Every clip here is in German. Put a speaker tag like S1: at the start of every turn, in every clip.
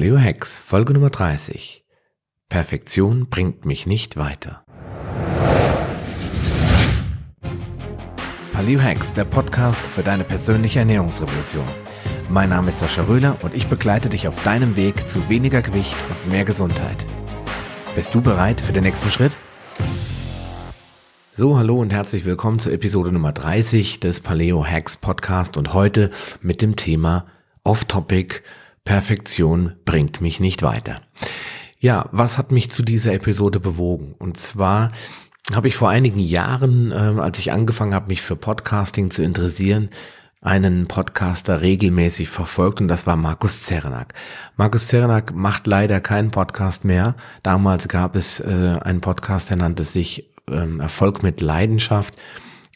S1: Paleo Hacks, Folge Nummer 30. Perfektion bringt mich nicht weiter. Paleo Hacks, der Podcast für deine persönliche Ernährungsrevolution. Mein Name ist Sascha Röhler und ich begleite dich auf deinem Weg zu weniger Gewicht und mehr Gesundheit. Bist du bereit für den nächsten Schritt? So, hallo und herzlich willkommen zur Episode Nummer 30 des Paleo Hacks Podcast und heute mit dem Thema Off-Topic Perfektion bringt mich nicht weiter. Ja, was hat mich zu dieser Episode bewogen? Und zwar habe ich vor einigen Jahren, äh, als ich angefangen habe, mich für Podcasting zu interessieren, einen Podcaster regelmäßig verfolgt und das war Markus Zerenak. Markus Zerenak macht leider keinen Podcast mehr. Damals gab es äh, einen Podcast, der nannte sich ähm, Erfolg mit Leidenschaft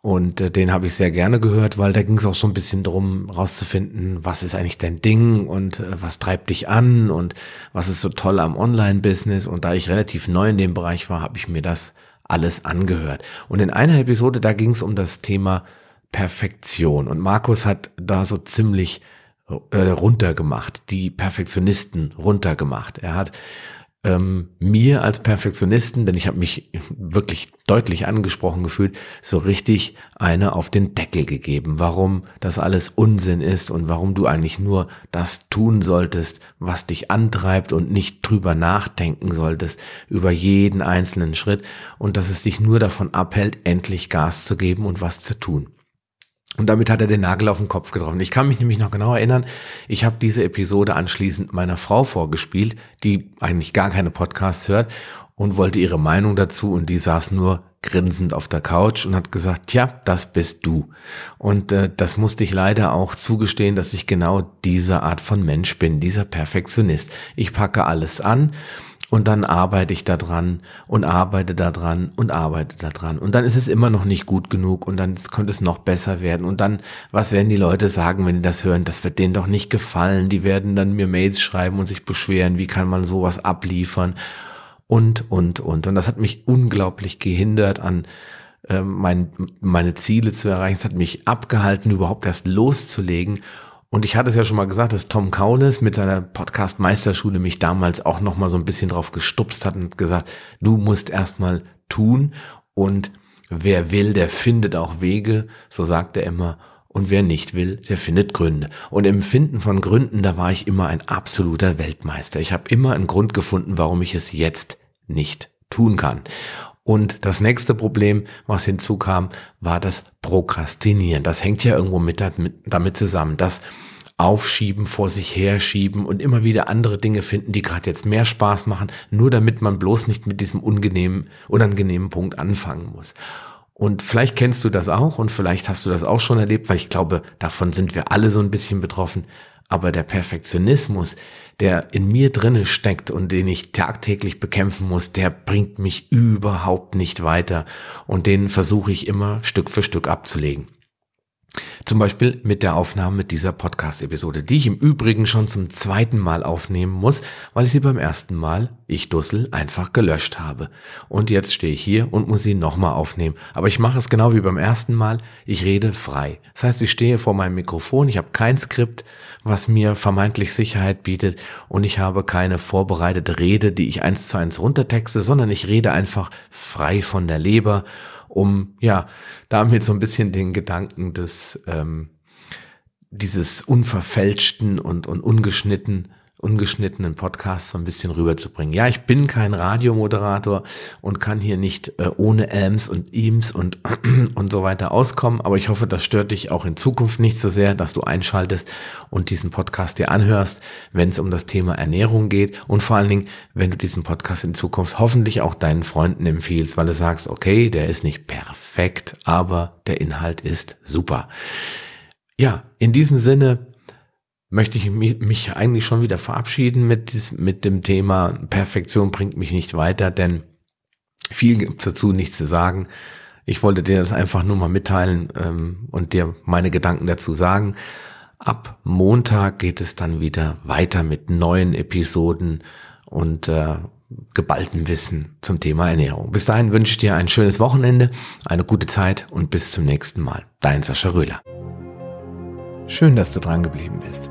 S1: und äh, den habe ich sehr gerne gehört, weil da ging es auch so ein bisschen drum, rauszufinden, was ist eigentlich dein Ding und äh, was treibt dich an und was ist so toll am Online-Business. Und da ich relativ neu in dem Bereich war, habe ich mir das alles angehört. Und in einer Episode, da ging es um das Thema Perfektion. Und Markus hat da so ziemlich äh, runtergemacht, die Perfektionisten runtergemacht. Er hat ähm, mir als Perfektionisten, denn ich habe mich wirklich deutlich angesprochen gefühlt, so richtig eine auf den Deckel gegeben, warum das alles Unsinn ist und warum du eigentlich nur das tun solltest, was dich antreibt und nicht drüber nachdenken solltest über jeden einzelnen Schritt und dass es dich nur davon abhält, endlich Gas zu geben und was zu tun. Und damit hat er den Nagel auf den Kopf getroffen. Ich kann mich nämlich noch genau erinnern, ich habe diese Episode anschließend meiner Frau vorgespielt, die eigentlich gar keine Podcasts hört und wollte ihre Meinung dazu und die saß nur grinsend auf der Couch und hat gesagt, tja, das bist du. Und äh, das musste ich leider auch zugestehen, dass ich genau diese Art von Mensch bin, dieser Perfektionist. Ich packe alles an und dann arbeite ich da dran und arbeite da dran und arbeite da dran. Und dann ist es immer noch nicht gut genug und dann könnte es noch besser werden. Und dann, was werden die Leute sagen, wenn die das hören? Das wird denen doch nicht gefallen. Die werden dann mir Mails schreiben und sich beschweren. Wie kann man sowas abliefern? Und, und, und. Und das hat mich unglaublich gehindert an, äh, mein, meine Ziele zu erreichen. Es hat mich abgehalten, überhaupt erst loszulegen. Und ich hatte es ja schon mal gesagt, dass Tom Kaulis mit seiner Podcast Meisterschule mich damals auch noch mal so ein bisschen drauf gestupst hat und gesagt, du musst erstmal tun und wer will, der findet auch Wege, so sagt er immer. Und wer nicht will, der findet Gründe. Und im Finden von Gründen, da war ich immer ein absoluter Weltmeister. Ich habe immer einen Grund gefunden, warum ich es jetzt nicht tun kann. Und das nächste Problem, was hinzukam, war das Prokrastinieren. Das hängt ja irgendwo mit, damit zusammen. Das Aufschieben, vor sich herschieben und immer wieder andere Dinge finden, die gerade jetzt mehr Spaß machen, nur damit man bloß nicht mit diesem unangenehmen, unangenehmen Punkt anfangen muss. Und vielleicht kennst du das auch und vielleicht hast du das auch schon erlebt, weil ich glaube, davon sind wir alle so ein bisschen betroffen. Aber der Perfektionismus, der in mir drinne steckt und den ich tagtäglich bekämpfen muss, der bringt mich überhaupt nicht weiter. Und den versuche ich immer Stück für Stück abzulegen. Zum Beispiel mit der Aufnahme dieser Podcast-Episode, die ich im Übrigen schon zum zweiten Mal aufnehmen muss, weil ich sie beim ersten Mal, ich Dussel, einfach gelöscht habe. Und jetzt stehe ich hier und muss sie nochmal aufnehmen. Aber ich mache es genau wie beim ersten Mal, ich rede frei. Das heißt, ich stehe vor meinem Mikrofon, ich habe kein Skript, was mir vermeintlich Sicherheit bietet und ich habe keine vorbereitete Rede, die ich eins zu eins runtertexte, sondern ich rede einfach frei von der Leber um ja damit so ein bisschen den Gedanken des ähm, dieses unverfälschten und, und ungeschnitten ungeschnittenen Podcast so ein bisschen rüberzubringen. Ja, ich bin kein Radiomoderator und kann hier nicht äh, ohne Elms und Eames und, und so weiter auskommen, aber ich hoffe, das stört dich auch in Zukunft nicht so sehr, dass du einschaltest und diesen Podcast dir anhörst, wenn es um das Thema Ernährung geht und vor allen Dingen, wenn du diesen Podcast in Zukunft hoffentlich auch deinen Freunden empfiehlst, weil du sagst, okay, der ist nicht perfekt, aber der Inhalt ist super. Ja, in diesem Sinne möchte ich mich eigentlich schon wieder verabschieden mit, dies, mit dem Thema Perfektion bringt mich nicht weiter, denn viel gibt's dazu nichts zu sagen. Ich wollte dir das einfach nur mal mitteilen ähm, und dir meine Gedanken dazu sagen. Ab Montag geht es dann wieder weiter mit neuen Episoden und äh, geballtem Wissen zum Thema Ernährung. Bis dahin wünsche ich dir ein schönes Wochenende, eine gute Zeit und bis zum nächsten Mal. Dein Sascha Röhler. Schön, dass du dran geblieben bist.